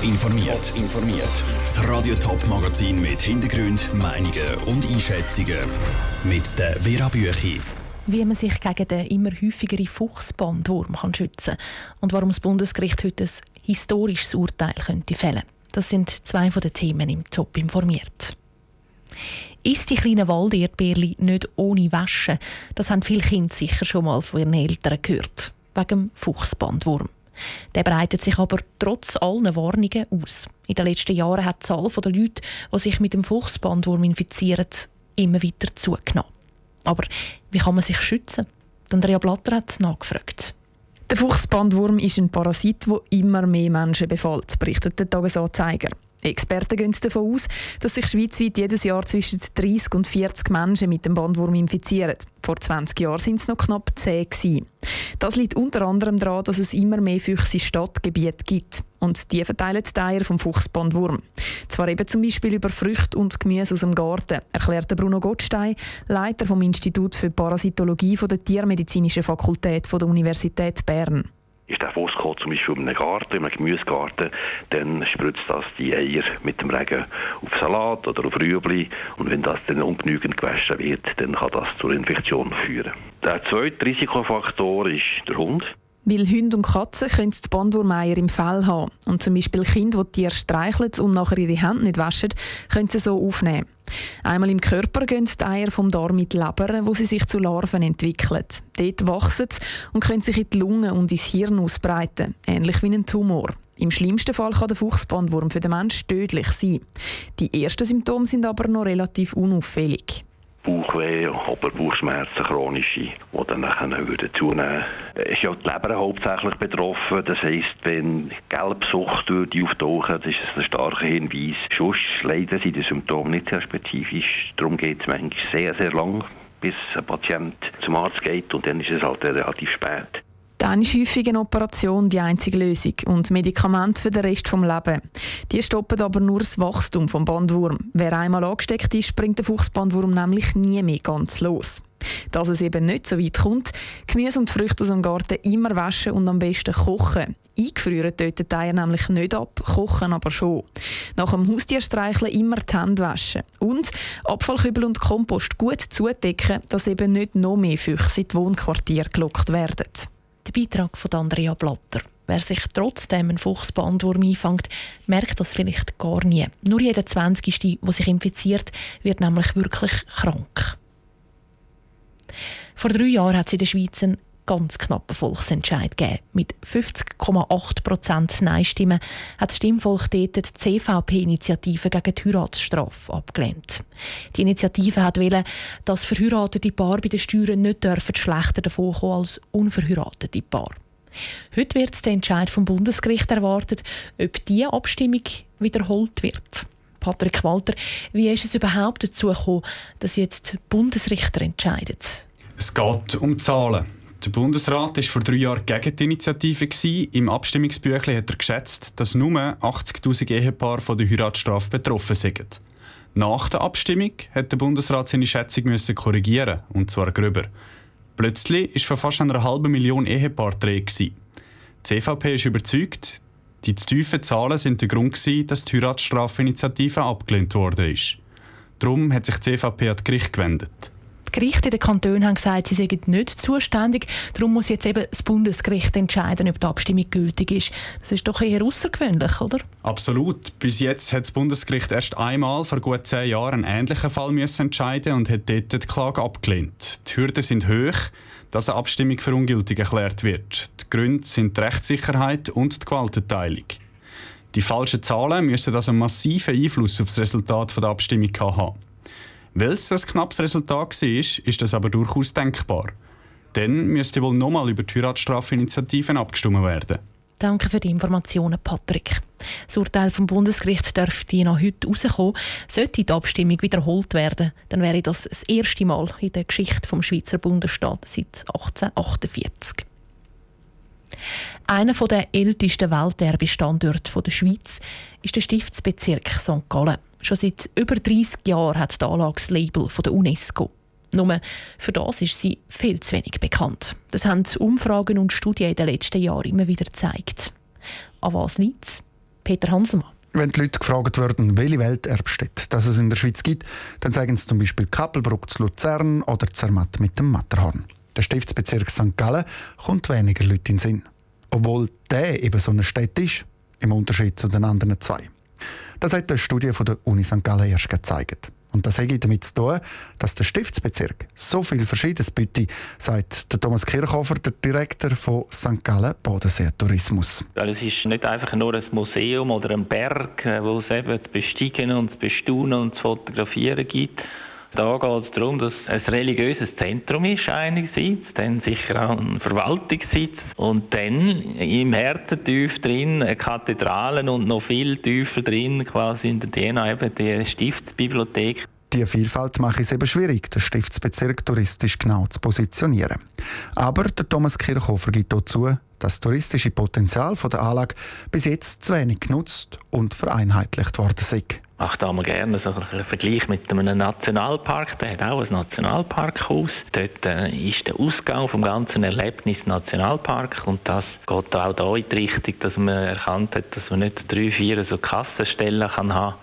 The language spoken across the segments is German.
Top informiert. informiert. Das Radio Top Magazin mit Hintergrund, Meinungen und Einschätzungen mit der Vera Büchi. Wie man sich gegen den immer häufigeren Fuchsbandwurm kann schützen und warum das Bundesgericht heute ein historisches Urteil könnte fällen. Das sind zwei von den Themen im Top informiert. Ist die kleine Walderdbeerli nicht ohne Waschen? Das haben viele Kinder sicher schon mal von ihren Eltern gehört. Wegen dem Fuchsbandwurm. Der breitet sich aber trotz allen Warnungen aus. In den letzten Jahren hat die Zahl der Leute, die sich mit dem Fuchsbandwurm infizieren, immer weiter zugenommen. Aber wie kann man sich schützen? Andrea Blatter hat nachgefragt. Der Fuchsbandwurm ist ein Parasit, der immer mehr Menschen befällt, berichtet der Tagesanzeiger. Experten gehen davon aus, dass sich schweizweit jedes Jahr zwischen 30 und 40 Menschen mit dem Bandwurm infizieren. Vor 20 Jahren sind es noch knapp 10 gewesen. Das liegt unter anderem daran, dass es immer mehr Füchse Stadtgebiete gibt. Und die verteilen die Eier vom Fuchsbandwurm. Zwar eben zum Beispiel über Früchte und Gemüse aus dem Garten, erklärt Bruno Gottstein, Leiter vom Institut für Parasitologie der Tiermedizinischen Fakultät der Universität Bern ist der Fuchs zum Beispiel in einem Garten, in einem Gemüsegarten, dann spritzt das die Eier mit dem Regen auf Salat oder auf Rüebli und wenn das dann ungenügend gewaschen wird, dann kann das zur Infektion führen. Der zweite Risikofaktor ist der Hund. Weil Hunde und Katzen können die Bandwurmeier im Fell haben. Und zum Beispiel Kinder, die Tiere streicheln und nachher ihre Hände nicht waschen, können sie so aufnehmen. Einmal im Körper gehen die Eier vom Darm mit Leber, wo sie sich zu Larven entwickeln. Dort wachsen sie und können sich in die Lunge und ins Hirn ausbreiten, ähnlich wie ein Tumor. Im schlimmsten Fall kann der Fuchsbandwurm für den Menschen tödlich sein. Die ersten Symptome sind aber noch relativ unauffällig. Bauchweh, Oberbauchschmerzen, chronische, die dann nachher würden zunehmen würden. ist ja die Leber hauptsächlich betroffen. Das heisst, wenn Gelbsucht würde auftauchen, das ist ein starker Hinweis. Sonst leider sind die Symptome nicht sehr spezifisch. Darum geht es manchmal sehr, sehr lang, bis ein Patient zum Arzt geht und dann ist es halt relativ spät. Dann ist häufig eine Operation die einzige Lösung und Medikamente für den Rest des Lebens. Die stoppen aber nur das Wachstum des Bandwurm. Wer einmal angesteckt ist, bringt der Fuchsbandwurm nämlich nie mehr ganz los. Dass es eben nicht so weit kommt, Gemüse und Früchte aus dem Garten immer waschen und am besten kochen. Eingefrieren töten die Eier nämlich nicht ab, kochen aber schon. Nach dem Haustierstreicheln immer die Hände waschen. Und Abfallkübel und Kompost gut zudecken, dass eben nicht noch mehr Füchse in die Wohnquartiere gelockt werden. Der Beitrag von Andrea Blatter. Wer sich trotzdem einen Fuchsbandwurm einfängt, merkt das vielleicht gar nie. Nur jeder 20. der sich infiziert, wird nämlich wirklich krank. Vor drei Jahren hat es in der Schweiz einen ganz knappen Volksentscheid gegeben. Mit 50,8 Prozent Nein-Stimmen hat das Stimmvolk dort die CVP-Initiative gegen die Heiratsstrafe abgelehnt. Die Initiative hat wollen, dass verheiratete Paare bei den Steuern nicht dürfen schlechter davonkommen als unverheiratete Paare. Heute wird der Entscheid vom Bundesgericht erwartet, ob diese Abstimmung wiederholt wird. Patrick Walter, wie ist es überhaupt dazu gekommen, dass jetzt Bundesrichter entscheiden? Es geht um Zahlen. Der Bundesrat war vor drei Jahren gegen die Initiative. Im Abstimmungsbüchlein hat er geschätzt, dass nur 80.000 Ehepaare von der Heiratsstrafe betroffen sind. Nach der Abstimmung hat der Bundesrat seine Schätzung müssen korrigieren, und zwar gröber. Plötzlich ist von fast einer halben Million Ehepaaren die Die CVP ist überzeugt, die zu tiefen Zahlen sind der Grund dass die Heiratsstrafeinitiative abgelehnt wurde. Darum hat sich die CVP an das Gericht gewendet. Die Gerichte in den Kantonen haben gesagt, sie seien nicht zuständig. Darum muss jetzt eben das Bundesgericht entscheiden, ob die Abstimmung gültig ist. Das ist doch eher außergewöhnlich, oder? Absolut. Bis jetzt hat das Bundesgericht erst einmal vor gut zehn Jahren einen ähnlichen Fall müssen entscheiden und hat dort die Klage abgelehnt. Die Hürden sind hoch, dass eine Abstimmung für ungültig erklärt wird. Die Gründe sind die Rechtssicherheit und die Gewaltenteilung. Die falschen Zahlen müssen also massiven Einfluss auf das Resultat der Abstimmung haben. Weil es ein knappes Resultat war, ist das aber durchaus denkbar. Dann müsste wohl nochmal über die Heiratsstrafinitiativen abgestimmt werden. Danke für die Informationen, Patrick. Das Urteil vom Bundesgericht dürfte noch heute rauskommen. Sollte die Abstimmung wiederholt werden, dann wäre das das erste Mal in der Geschichte vom Schweizer Bundesstaat seit 1848. Einer der ältesten Welterbestandorte der Schweiz ist der Stiftsbezirk St. Gallen. Schon seit über 30 Jahren hat die Anlage das Label von der UNESCO. Nur für das ist sie viel zu wenig bekannt. Das haben Umfragen und Studien in den letzten Jahren immer wieder gezeigt. An was liegt? Peter Hanselmann. Wenn die Leute gefragt würden, welche Welterbstätte das es in der Schweiz gibt, dann sagen sie zum Beispiel Kappelbruck zu Luzern oder Zermatt mit dem Matterhorn. Der Stiftsbezirk St. Gallen kommt weniger Leute in den Sinn. Obwohl der eben so eine Stadt ist, im Unterschied zu den anderen zwei. Das hat eine Studie von der Uni St. Gallen erst gezeigt. Und das hat damit zu tun, dass der Stiftsbezirk so viel Verschiedenes bietet, sagt der Thomas Kirchhofer, der Direktor von St. Gallen Bodensee Tourismus. Weil es ist nicht einfach nur ein Museum oder ein Berg, äh, wo es eben zu besteigen und zu bestaunen und zu fotografieren gibt, da geht es darum, dass es ein religiöses Zentrum ist einerseits, dann sicher auch ein Verwaltungssitz und dann im Härtentief drin Kathedralen und noch viel tiefer drin quasi in der DNA eben die Stiftsbibliothek. Die Vielfalt macht es eben schwierig, den Stiftsbezirk touristisch genau zu positionieren. Aber der Thomas Kirchhofer gibt dazu, dass das touristische Potenzial der Anlage bis jetzt zu wenig genutzt und vereinheitlicht worden ist mache da mal gerne so einen Vergleich mit einem Nationalpark. Der hat auch ein Nationalparkhaus. Dort äh, ist der Ausgang vom ganzen Erlebnis Nationalpark und das geht auch da in die Richtung, dass man erkannt hat, dass man nicht drei, vier so Kassenstellen kann haben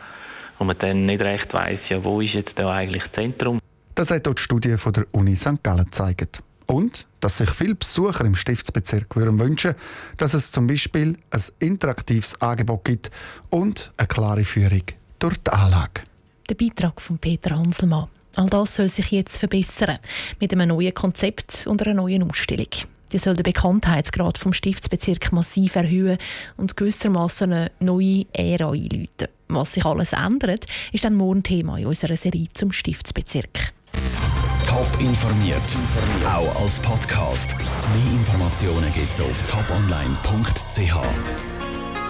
wo man dann nicht recht weiß, ja, wo ist jetzt da eigentlich das Zentrum. Das hat auch die Studie von der Uni St. Gallen gezeigt. Und dass sich viele Besucher im Stiftsbezirk würden wünschen, dass es zum Beispiel ein interaktives Angebot gibt und eine klare Führung durch die Anlage. Der Beitrag von Peter Hanselmann. All das soll sich jetzt verbessern mit einem neuen Konzept und einer neuen Ausstellung. Die soll den Bekanntheitsgrad vom Stiftsbezirk massiv erhöhen und gewissermaßen eine neue Ära einläuten. Was sich alles ändert, ist dann morgen Thema in unserer Serie zum Stiftsbezirk. Top informiert, auch als Podcast. Mehr Informationen gibt es auf toponline.ch.